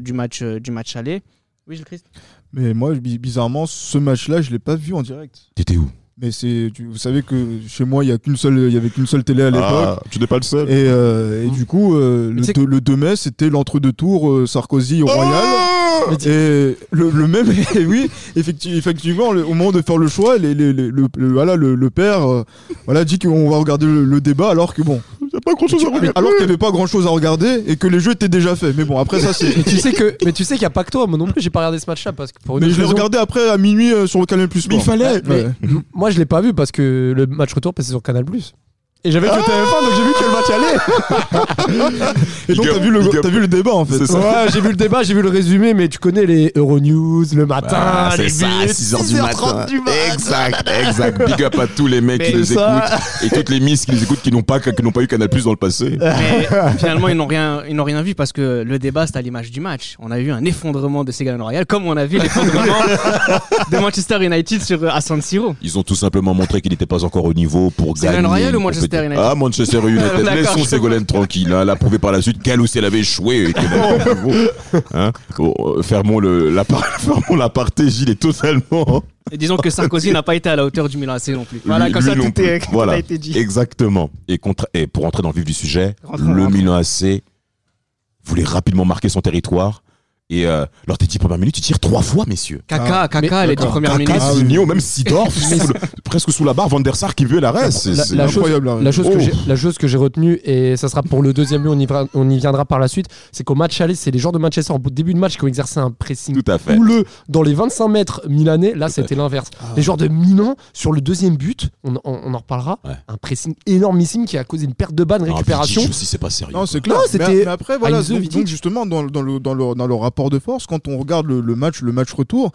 du, match, euh, du match aller. Oui, Gilles Christ Mais moi, bi- bizarrement, ce match-là, je l'ai pas vu en direct. T'étais où? Mais c'est, tu- vous savez que chez moi, il y a qu'une seule, il y avait qu'une seule télé à l'époque. Ah, tu n'es pas le seul. Et, euh, et du coup, euh, le, c'est- deux- le 2 mai, c'était l'entre-deux tours euh, Sarkozy Royal. Et le, le même, et oui, effecti- effectivement, le- au moment de faire le choix, les- les- les- le, le- voilà, le, le père euh, voilà, dit qu'on va regarder le, le débat alors que bon, pas grand chose à mais alors qu'il n'y avait pas grand chose à regarder et que les jeux étaient déjà faits. Mais bon, après ça, c'est. Mais tu sais que, mais tu sais qu'il n'y a pas que toi. Moi non plus, j'ai pas regardé ce match-là parce que pour une Mais je l'ai raison- regardé après à minuit euh, sur le Canal Plus Mais il fallait. Mais Ouais. m- moi, je l'ai pas vu parce que le match retour passait sur Canal Plus. Et j'avais que le TF1, donc j'ai vu que le match allait. Et donc t'as vu, le, t'as vu le débat en fait. C'est ça. Ouais, j'ai vu le débat, j'ai vu le résumé, mais tu connais les Euronews le matin, Ah, les c'est ça, buts, 6h du 6h30 matin. du matin. Exact, exact. Big up à tous les mecs qui Mais nous ça- écoutent et toutes les miss qui nous écoutent qui n'ont pas, qui n'ont pas eu Canal Plus dans le passé. Mais finalement, ils n'ont rien, ils n'ont rien vu parce que le débat, c'était à l'image du match. On a vu un effondrement de Ségolène Royal, comme on a vu l'effondrement de Manchester United sur, à San Siro. Ils ont tout simplement montré qu'il n'était pas encore au niveau pour Ségolène gagner. Royal ou une Manchester compétition. United Ah, Manchester United. Laissons Ségolène tranquille. hein. Elle a prouvé par la suite qu'elle aussi elle avait échoué. et. Hein Bon, euh, fermons le, la, par- fermons l'aparté. Gilles est totalement. Et disons que Sarkozy n'a pas été à la hauteur du Milan AC non plus. Voilà, Lui- comme lui ça, non tout, est, plus. tout Voilà. a été dit. Exactement. Et, contre, et pour entrer dans le vif du sujet, Rentrons, le. Milan AC voulait rapidement marquer son territoire. Et euh, lors des 10 premières minutes, il tire trois fois, messieurs. Kaka, Ah, Kaka, mais- les dix d'accord. premières Kaka, minutes. Ah. Signo, même Sidorf, sous le- presque sous la barre, Van der Sar qui veut l'arrêt. C'est La- c'est- la chose- incroyable. là. La chose, Oh. que j'ai, la chose que j'ai retenue, et ça sera pour le deuxième but, on y, viendra- on y viendra par la suite, c'est qu'au match aller, c'est les joueurs de Manchester en début de match qui ont exercé un pressing Tout à fait. houleux dans les 25 mètres milanais. Là, c'était l'inverse. Ah. Les joueurs de Milan, sur le deuxième but, on, on- on en reparlera, Ouais. un pressing énormissime qui a causé une perte de balle, une Ah, récupération. Vidic aussi, c'est pas sérieux. Non, c'est clair. Non, mais, c'était mais après, voilà, donc, donc justement, dans, dans le, dans, le, dans le rapport de force, quand on regarde le, le match, le match retour,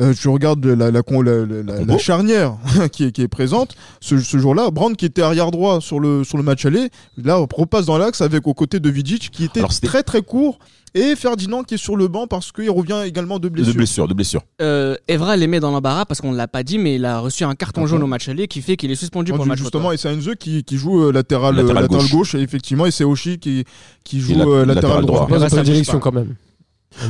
euh, je regarde la, la, con- la- la- la- combo. la charnière qui est, qui est présente. Ce, ce jour-là, Brand qui était arrière droit sur le, sur le match aller, là, on repasse dans l'axe avec aux côtés de Vidic qui était très très court. Et Ferdinand qui est sur le banc parce qu'il revient également de De blessure. blessure, de blessure. Euh, Evra les met dans l'embarras parce qu'on ne l'a pas dit, mais il a reçu un carton D'accord. jaune au match aller qui fait qu'il est suspendu pour le match justement, retour. et c'est Heinze qui, qui joue euh, latéral, Latéral euh, latéral gauche. gauche. et effectivement, et c'est Oshi qui, qui joue la- euh, latéral, latéral droit. droit. Ça pas une bouge direction quand même.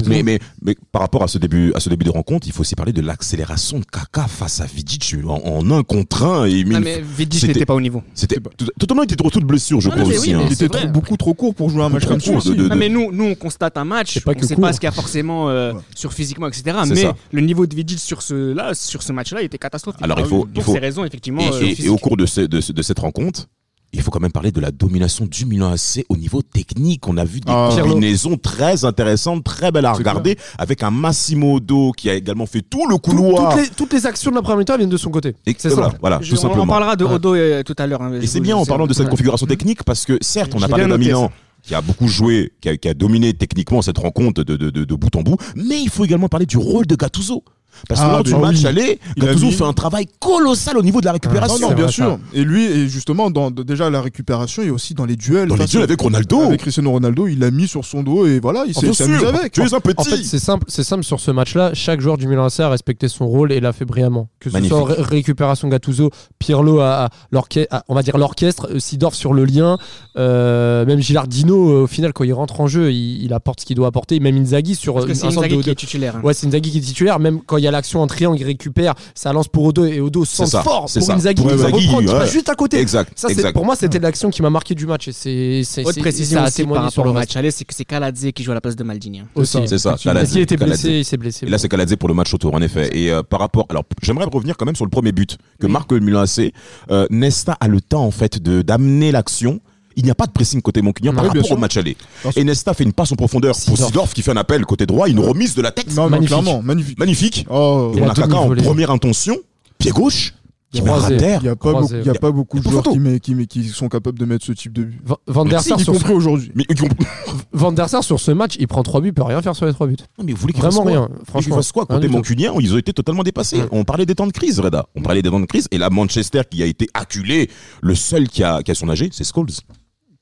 Mais, mais, mais par rapport à ce début, à ce début de rencontre, il faut aussi parler de l'accélération de Kaka face à Vidic en, en un contre un. Et met Ah, mais Vidic c'était- n'était pas au niveau. C'était tout- totalement, il était de retour de blessure, je Non, aussi. oui, hein. mais Il était trop- beaucoup trop court pour jouer un match Trop comme ça. aussi. Non, mais nous, nous, on constate un match, pas on que ne sait court. pas ce qu'il y a forcément euh, Ouais. sur physiquement, etc. Mais ça. le niveau de Vidic sur ce, là, sur ce match-là, il était catastrophique. Alors, il Ah faut- pour faut- ces raisons, effectivement. Et, euh, et- et physiques. au cours de, ce- de ce- de cette rencontre, il faut quand même parler de la domination du Milan AC au niveau technique. On a vu des Ah. combinaisons très intéressantes, très belles à regarder, avec un Massimo Do qui a également fait tout le Tout- couloir. toutes, les, toutes les actions de la première mi-temps viennent de son côté. Et C'est voilà, ça. voilà, Je- tout on, simplement. on parlera de. Odo euh, tout à l'heure. hein, Et c'est bien en parlant de cette Ouais. configuration technique parce que certes, on a parlé d'un Milan ça. qui a beaucoup joué, qui a, qui a dominé techniquement cette rencontre de, de, de, de bout en bout, mais il faut également parler du rôle de Gattuso. Parce que Ah, lors du bah match oui. aller, Il a fait un travail colossal au niveau de la Non, récupération. non, C'est bien vrai, sûr. Et lui, et justement, dans, déjà la récupération et aussi dans les duels. Dans les duels avec Ronaldo. Avec Cristiano Ronaldo, il l'a mis sur son dos et voilà, il Oh, s'est amusé avec. tu es un petit. En fait, c'est simple, c'est simple sur ce match-là. Chaque joueur du Milan AC a respecté son rôle et l'a fait brillamment. Que ce Magnifique. soit ré- récupération Gattuso, Pirlo à, à l'orchestre, à- on va dire l'orchestre, euh, Sidorf sur le lien, euh, même Gilardino euh, au final quand il rentre en jeu, il, il apporte ce qu'il doit apporter. Même Inzaghi sur Parce que c'est centre de Inzaghi qui est titulaire. hein. Ouais, c'est Inzaghi qui est titulaire. Même quand il y a l'action en triangle, il récupère, ça lance pour Odo et Odo fort c'est pour ça. Inzaghi. Va Inzaghi, reprendre, il va ouais. juste à côté. Exact, Ça, exact. pour moi, c'était l'action qui m'a marqué du match. Et c'est, c'est, Autre c'est- précision ça a aussi par témoigné sur rapport le au match aller, c'est que c'est Kaladze qui joue à la place de Maldini. hein. Aussi. C'est ça, Kaladze, était blessé, il s'est blessé. Et là, c'est Kaladze pour le match retour, en effet. Et euh, par rapport, alors, j'aimerais revenir quand même sur le premier but que marque le Milan AC. Euh, Nesta a le temps, en fait, de d'amener l'action. Il n'y a pas de pressing côté Moncunien par Oui, rapport au match aller. Et Nesta fait une passe en profondeur pour Sidorf. Qui fait un appel côté droit, une remise de la tête. Non, Magnifique. clairement, magnifique. Magnifique. Oh, Et On la a Kaka en première intention, pied gauche, qui Croisé. à terre. il n'y a pas, Croisé. beaucoup, y a pas beaucoup de joueurs qui, met- qui, met- qui sont capables de mettre ce type de but. Va- Van der Sar Y sur, compris aujourd'hui. Van der Sar sur ce match, il prend 3 buts, il peut rien faire sur les 3 buts. Non, mais vous voulez Vraiment rien. Franchement. quoi Côté. Moncunien, ils ont été totalement dépassés. On parlait des temps de crise, Reda. On parlait des temps de crise. Et là, Manchester, qui a été acculé, le seul qui a, qui a son âgé, c'est Scholes.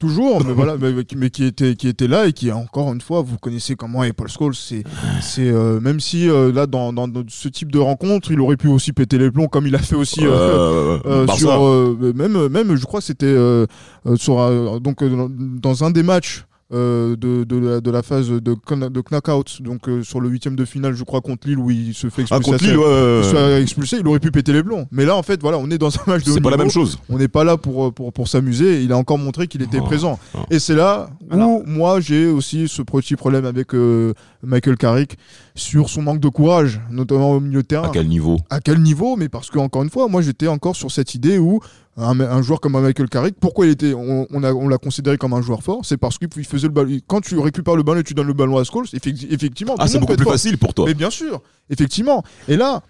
Toujours, mais voilà, mais, mais qui était qui était là et qui encore une fois, vous connaissez comment est Paul Scholes. C'est c'est euh, même si euh, là dans, dans, dans ce type de rencontre, il aurait pu aussi péter les plombs comme il a fait aussi. euh, sur euh, même même je crois que c'était sur euh, donc dans un des matchs euh, de, de, la, de la phase de, de knockout donc euh, sur le huitième de finale je crois contre Lille où il se fait Ah, expulser contre assez- Lille, ouais. il se fait expulser il aurait pu péter les plombs. Mais là en fait voilà on est dans un match de C'est pas la même chose. on n'est pas là pour, euh, pour, pour s'amuser. Il a encore montré qu'il était Oh, présent. oh. et c'est là où Alors- moi j'ai aussi ce petit problème avec euh, Michael Carrick sur son manque de courage notamment au milieu de terrain. À quel niveau? À quel niveau? Mais parce que encore une fois, moi j'étais encore sur cette idée où un, un joueur comme Michael Carrick, pourquoi il était, on, on a- on l'a considéré comme un joueur fort, c'est parce qu'il faisait le ballon. Quand tu récupères le ballon et tu donnes le ballon à Scholes, effecti- effectivement, Ah, c'est beaucoup plus fort. facile pour toi. Mais bien sûr, effectivement. Et là,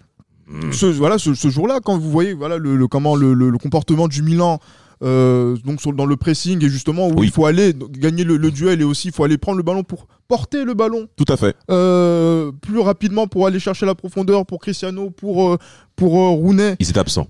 Hmm. ce, voilà, ce, ce jour-là, quand vous voyez voilà, le, le- comment, le, le- le comportement du Milan. euh, donc sur- dans le pressing et justement où Oui. il faut aller gagner le, le duel et aussi il faut aller prendre le ballon pour porter le ballon Tout à fait. euh, plus rapidement pour aller chercher la profondeur pour Cristiano pour euh, pour euh, Rooney Ils étaient absents.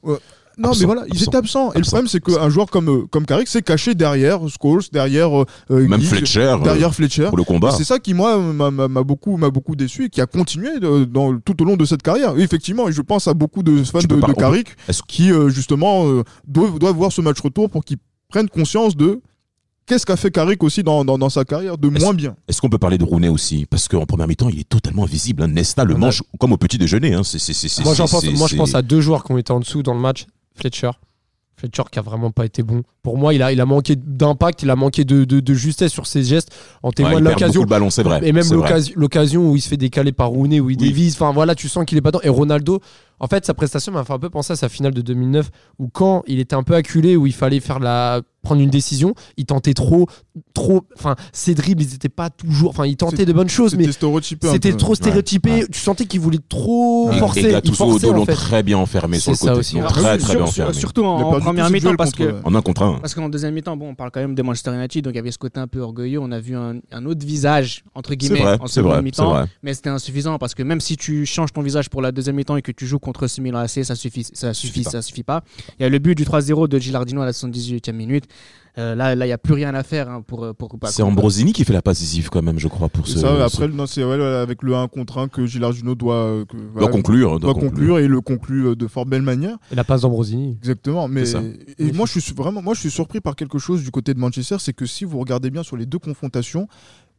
Non, Absent, mais voilà, ils absent, étaient absents. Et le absent, problème, c'est qu'un joueur comme, euh, comme Carrick s'est caché derrière Scholes, derrière euh, euh, Même Fletcher, euh, derrière Fletcher. pour le combat. C'est ça qui, moi, m'a- beaucoup, m'a beaucoup déçu et qui a continué de- dans, tout au long de cette carrière. Et effectivement, et je pense à beaucoup de fans de, de Carrick Est-ce- qui, euh, justement, euh, doivent, doivent voir ce match retour pour qu'ils prennent conscience de qu'est-ce qu'a fait Carrick aussi dans, dans, dans sa carrière de moins bien. Est-ce qu'on peut parler de Rooney aussi? Parce qu'en première mi-temps, il est totalement invisible. hein. Nesta le mange comme au petit déjeuner. hein. C'est- c'est- c'est- c'est- Moi, pense, moi, je pense à deux joueurs qui ont été en dessous dans le match. Fletcher. Fletcher qui a vraiment pas été bon. Pour moi, il a, il a manqué d'impact, il a manqué de, de- de justesse sur ses gestes. En Ouais, beaucoup l'occasion. le ballon, c'est vrai. Et même l'occasion l'occasion où il se fait décaler par Rooney, où il Oui. dévise. Enfin voilà, tu sens qu'il est pas dedans. Et Ronaldo, en fait, sa prestation m'a fait un peu penser à sa finale de 2009, où quand il était un peu acculé, où il fallait faire la prendre une décision, il tentait trop, trop. Enfin, ses dribbles, ils étaient pas toujours. Enfin, il tentait de bonnes choses, mais C'était trop stéréotypé. ouais. Tu sentais qu'il voulait trop Et- forcer. Et il Gattuso forçait, Odo en l'ont fait. très bien enfermé sur le C'est ça côté. aussi. Alors, très sur- très bien enfermé. surtout Il en, en première mi-temps parce que En un contre un. Parce qu'en deuxième mi-temps, bon, on parle quand même des Manchester United, donc il y avait ce côté un peu orgueilleux. On a vu un, un autre visage, entre guillemets, vrai, en seconde mi-temps. Mais c'était insuffisant parce que même si tu changes ton visage pour la deuxième mi-temps et que tu joues contre ce Milan AC, ça suffit, ça suffit, suffit pas. ça suffit pas. Il y a le but du 3-0 de Gilardino à la 78e minute. Euh, là, là, il y a plus rien à faire hein, pour pour. pour- C'est Ambrosini qui fait la passe décisive quand même, je crois, pour ce. ça, ce- après, non, c'est ouais, avec le 1 contre 1 que doit, euh, que, doit voilà, conclure. doit conclure et il le conclut euh, de fort belle manière. Et la passe d'Ambrosini. Exactement. Mais et moi, je suis vraiment, moi, je suis surpris par quelque chose du côté de Manchester, c'est que si vous regardez bien sur les deux confrontations,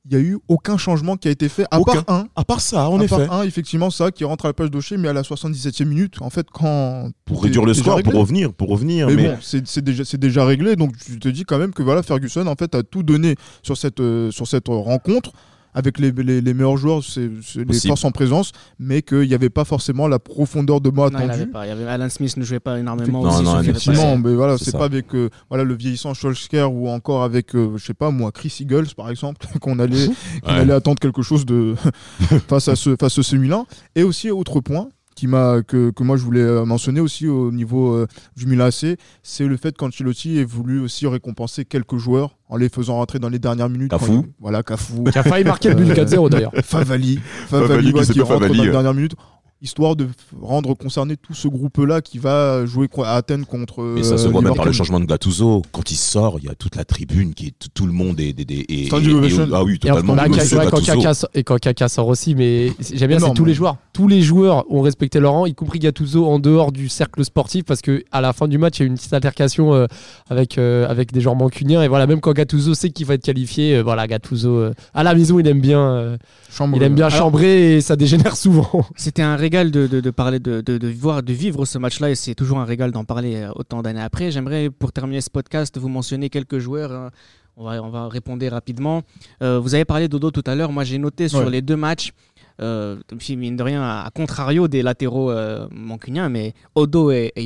il y a eu aucun changement qui a été fait, à Aucun. part un. À part ça, en à effet. part un, effectivement, ça qui rentre à la page d'Ocher, mais à la 77e minute, en fait, quand. Pour réduire le score, pour revenir, pour revenir. Mais, Mais, bon, c'est c'est déjà, c'est déjà réglé, donc tu te dis quand même que voilà, Ferguson en fait a tout donné sur cette, euh, sur cette rencontre avec les, les, les meilleurs joueurs, c'est c'est les forces en présence, mais qu'il n'y avait pas forcément la profondeur de moi Non, il avait attendue. pas. Il y avait Alan Smith ne jouait pas énormément. Non, aussi, non, il Effectivement, mais voilà, C'est pas avec euh, voilà le vieillissant Solskjaer ou encore avec euh, je sais pas moi Chris Eagles par exemple qu'on allait qu'on Ouais. allait attendre quelque chose de face à ce face à ce Milan et aussi autre point qui m'a que, que moi je voulais euh, mentionner aussi au niveau euh, du Milan AC, c'est le fait qu'Ancelotti ait voulu aussi récompenser quelques joueurs en les faisant rentrer dans les dernières minutes. Cafu. quand il- Voilà, Cafu. Qui a failli marquer le but du 4-0 d'ailleurs. Favali, Favali, Favali, ouais, qui qui fait rentre Favali, dans les euh. dernières minutes, histoire de rendre concerné tout ce groupe-là qui va jouer quoi, à Athènes contre. Et ça se euh, voit même par le changement de Gattuso. Quand il sort, il y a toute la tribune qui est tout, tout le monde est, est- est- est- Standing est- ovation. ah oui, Et en- totalement. Monsieur Kaka- ouais, quand Gattuso. Kaka sort- et quand Kaka sort aussi, mais j'aime bien, c'est tous les joueurs. Tous les joueurs ont respecté leur rang, y compris Gattuso en dehors du cercle sportif, parce que à la fin du match, il y a eu une petite altercation euh, avec, euh, avec des joueurs mancuniens. Et voilà, même quand Gattuso sait qu'il va être qualifié, euh, voilà, Gattuso euh, à la maison, il aime bien, euh, il aime bien Alors- chambrer et ça dégénère souvent. C'était un régal de, de- de parler, de, de, de voir, de vivre ce match-là, et c'est toujours un régal d'en parler autant d'années après. J'aimerais, pour terminer ce podcast, vous mentionner quelques joueurs. hein. On va, on va répondre rapidement. Euh, vous avez parlé d'Odo tout à l'heure. Moi, j'ai noté sur Ouais. les deux matchs, euh, mine de rien, à contrario des latéraux euh, mancuniens, mais Odo et, et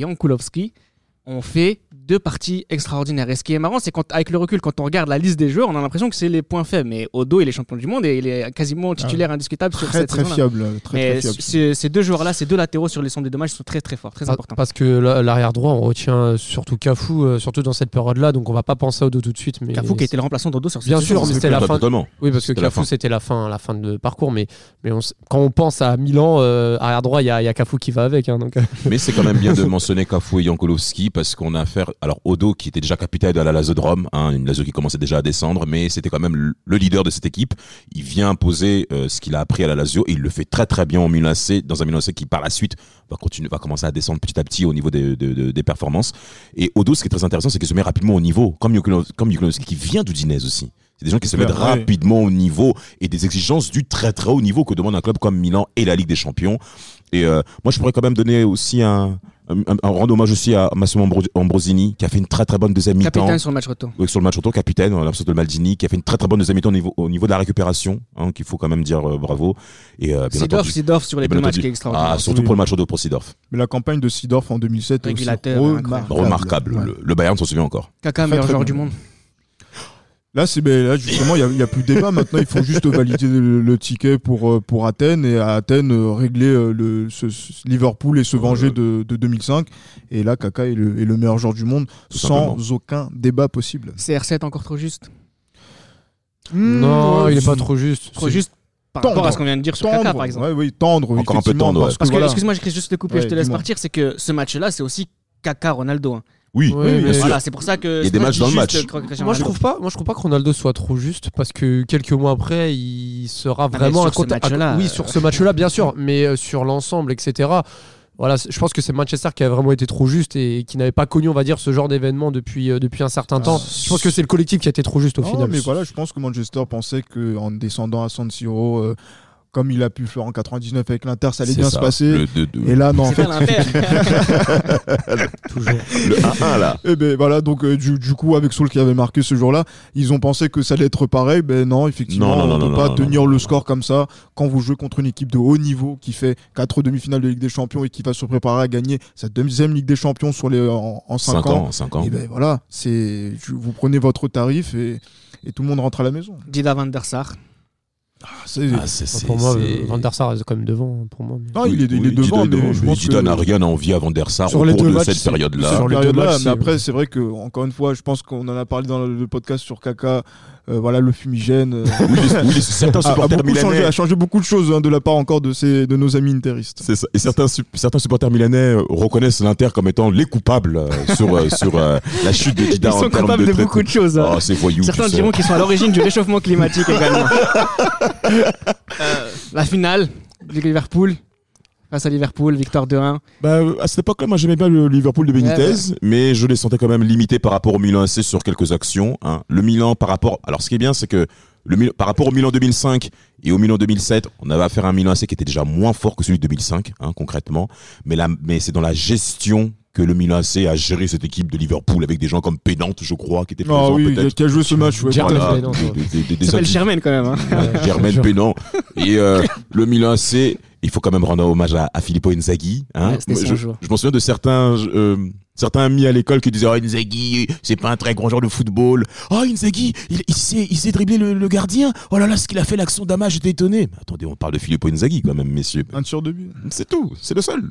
ont fait deux parties extraordinaires. Et ce qui est marrant, c'est qu'avec le recul, quand on regarde la liste des joueurs, on a l'impression que c'est les points faibles. Mais Odo, il est champion du monde et il est quasiment titulaire indiscutable sur très cette très fiable, très, fiable. ce- ces deux joueurs-là, ces deux latéraux sur les sons des matchs sont très très forts, très importants. Parce que la- l'arrière droit, on retient surtout Cafu, euh, surtout dans cette période-là, donc on va pas penser au dos tout de suite. Mais Cafu qui était le remplaçant d'Odo sur cette Bien sûr, mais c'était la fin. Totalement. Oui, parce que fin. c'était la fin, la fin de parcours. Mais, mais on quand on pense à Milan, euh, arrière droit, il y a, y a Cafu qui va avec. hein, donc, euh, Mais c'est quand même bien de mentionner Cafu et Jankulovski parce qu'on a affaire. Alors, Odo, qui était déjà capitaine de la Lazio de Rome, hein, une Lazio qui commençait déjà à descendre, mais c'était quand même le- le leader de cette équipe. Il vient imposer euh, ce qu'il a appris à la Lazio et il le fait très très bien au Milan AC, dans un Milan AC qui par la suite va continuer, va commencer à descendre petit à petit au niveau des, de- de- des performances. Et Odo, ce qui est très intéressant, c'est qu'il se met rapidement au niveau, comme Jankulovski, comme qui vient d'Udinese aussi. C'est des gens qui se mettent ouais. rapidement au niveau et des exigences du très très haut niveau que demande un club comme Milan et la Ligue des Champions. Et euh, moi, je pourrais quand même donner aussi un, un, rendre hommage aussi à Massimo Ambro- Ambrosini, qui a fait une très très bonne deuxième mi-temps. Capitaine sur le match retour. Oui, sur le match retour, capitaine, en l'absence de Maldini, qui a fait une très très bonne deuxième mi-temps au niveau, au niveau de la récupération, hein, qu'il faut quand même dire euh, bravo. Et euh, bien Sidorf, entendu- Sidorf sur les deux matchs qui est extraordinaire. Ah, surtout Oui. pour le match retour pour Sidorf. Mais la campagne de Sidorf en 2007 est aussi remarquable. Remarquable. Ouais. Le, le Bayern s'en souvient encore. Kaka, Très, meilleur joueur bon. du monde. Là, c'est ben, là justement, il n'y a, plus de débat. Maintenant, il faut juste valider le, le ticket pour, euh, pour Athènes et à Athènes euh, régler euh, le, ce, ce Liverpool et se venger de, de 2005. Et là, Kaka est le, est le meilleur joueur du monde Tout sans simplement. aucun débat possible. CR7 encore trop juste. non, ouais, il est pas trop juste. Trop C'est juste par tendre. rapport à ce qu'on vient de dire sur Tendre, Kaka, par exemple. ouais, oui, tendre. Encore un peu tendre, ouais. parce que Parce que, voilà. excuse-moi, je juste te couper, je Ouais, te laisse partir. C'est que ce match-là, c'est aussi Kaka Ronaldo. hein. Oui, Ouais, Oui, mais- bien sûr. Voilà, c'est pour ça que. Il y a c'est des matchs que dans je le match. euh, Moi je Ronaldo. trouve pas, moi je trouve pas que Ronaldo soit trop juste parce que quelques mois après il sera mais vraiment sur un ce oui euh, sur ce match-là bien sûr, mais euh, sur l'ensemble etc. Voilà, je pense que c'est Manchester qui a vraiment été trop juste et qui n'avait pas connu on va dire ce genre d'événement depuis euh, depuis un certain temps. Je pense que c'est le collectif qui a été trop juste au Non, final. mais voilà, je pense que Manchester pensait qu'en descendant à San Siro, euh, comme il a pu le faire en 99 avec l'Inter, ça allait bien ça, se passer. Le 2-2. Et là, non, en C'est fait. Toujours. Le 1-1 là. Et ben voilà, donc euh, du, du coup, avec Soul qui avait marqué ce jour-là, ils ont pensé que ça allait être pareil. Ben non, effectivement, Non, non, on non, peut non, pas non, tenir non, le non. score comme ça quand vous jouez contre une équipe de haut niveau qui fait quatre demi-finales de Ligue des Champions et qui va se préparer à gagner sa deuxième Ligue des Champions sur les, en, en 5, 5 ans. ans, 5 ans. Et ben voilà, c'est vous prenez votre tarif et, et tout le monde rentre à la maison. Dida van der Sar. Ah, c'est- Ah, c'est- c'est- pour moi, c'est- Van der Sar reste quand même devant. Pour moi. mais- Ah, il est, il est Oui, devant, mais je pense que- n'a rien à envier à Van der Sar Sur au les cours deux de matchs, cette c'est- période-là. sur Sur les deux période-là, matchs, mais c'est- après c'est vrai que encore une fois je pense qu'on en a parlé dans le podcast sur Kaka euh, voilà le fumigène euh, Oui, les- oui, les- certains a, a supporters beaucoup changé, milanais. a changé beaucoup de choses hein, de la part encore de, ces, de nos amis interistes C'est ça. Et certains, sup- certains supporters milanais euh, reconnaissent l'Inter comme étant les coupables euh, sur, euh, sur euh, la chute de Dida Ils en sont termes capables de, beaucoup de choses. hein. Oh. Certains tu sais. diront qu'ils sont à l'origine du réchauffement climatique également. Euh, la finale du Liverpool face à Liverpool, victoire 2-1. Bah, euh, à cette époque-là, moi j'aimais bien le Liverpool de Benitez, Ouais, mais je les sentais quand même limités par rapport au Milan AC sur quelques actions. hein. Le Milan, par rapport. Alors ce qui est bien, c'est que le par rapport au Milan 2005 et au Milan 2007, on avait affaire à un Milan AC qui était déjà moins fort que celui de 2005, hein, concrètement. Mais, là, mais c'est dans la gestion que le Milan AC a géré cette équipe de Liverpool avec des gens comme Pénante, je crois, qui étaient Ah présents oui, qui a- peut-être. qui a joué ce match ouais. Voilà, Pénant, des- des- des- s'appelle. Germaine quand même. hein. Ouais, Germaine Pénant. Et euh, le Milan AC, il faut quand même rendre hommage à, à Filippo Inzaghi. Hein. Ouais, je, je m'en souviens de certains, euh, certains amis à l'école qui disaient oh, Inzaghi, c'est pas un très grand joueur de football. Oh, Inzaghi, il, il sait, il sait dribbler le, le gardien. Oh là là, ce qu'il a fait, l'action d'Ama, j'étais étonné. Mais attendez, on parle de Filippo Inzaghi quand même, messieurs. un tir de but C'est tout, c'est le seul.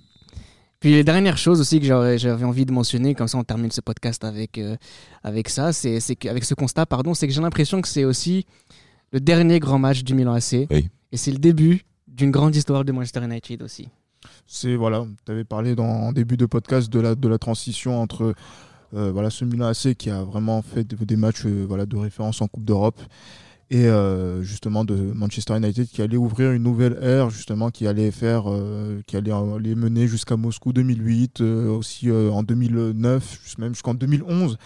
Puis les dernières choses aussi que j'avais envie de mentionner, comme ça on termine ce podcast avec, euh, avec ça, c'est c'est qu'avec ce constat, pardon, c'est que j'ai l'impression que c'est aussi le dernier grand match du Milan AC. Oui. Et c'est le début d'une grande histoire de Manchester United aussi. c'est voilà tu avais parlé dans, en début de podcast de la, de la transition entre euh, voilà, ce Milan AC qui a vraiment fait de- des matchs euh, voilà, de référence en Coupe d'Europe et euh, justement de Manchester United qui allait ouvrir une nouvelle ère justement qui allait faire euh, qui allait les mener jusqu'à Moscou 2008 euh, aussi en 2009 jus- même jusqu'en 2011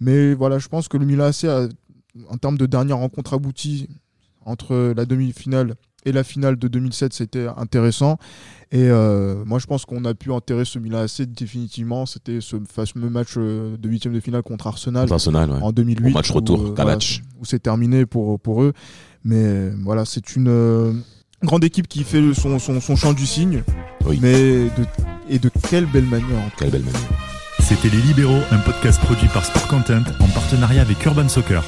mais voilà je pense que le Milan AC a, en termes de dernière rencontre aboutie entre la demi-finale et la finale de 2007 c'était intéressant et euh, moi, je pense qu'on a pu enterrer ce Milan AC définitivement. C'était ce fameux match euh, de huitième de finale contre Arsenal Arsenal, ouais. en 2008. Au match retour, où, euh, voilà, où c'est terminé pour, pour eux. Mais voilà, c'est une euh, grande équipe qui fait son, son, son chant du cygne. Oui. Mais de, et de quelle belle manière. en. Quelle belle manière. C'était Les Libéraux, un podcast produit par Sport Content en partenariat avec Urban Soccer.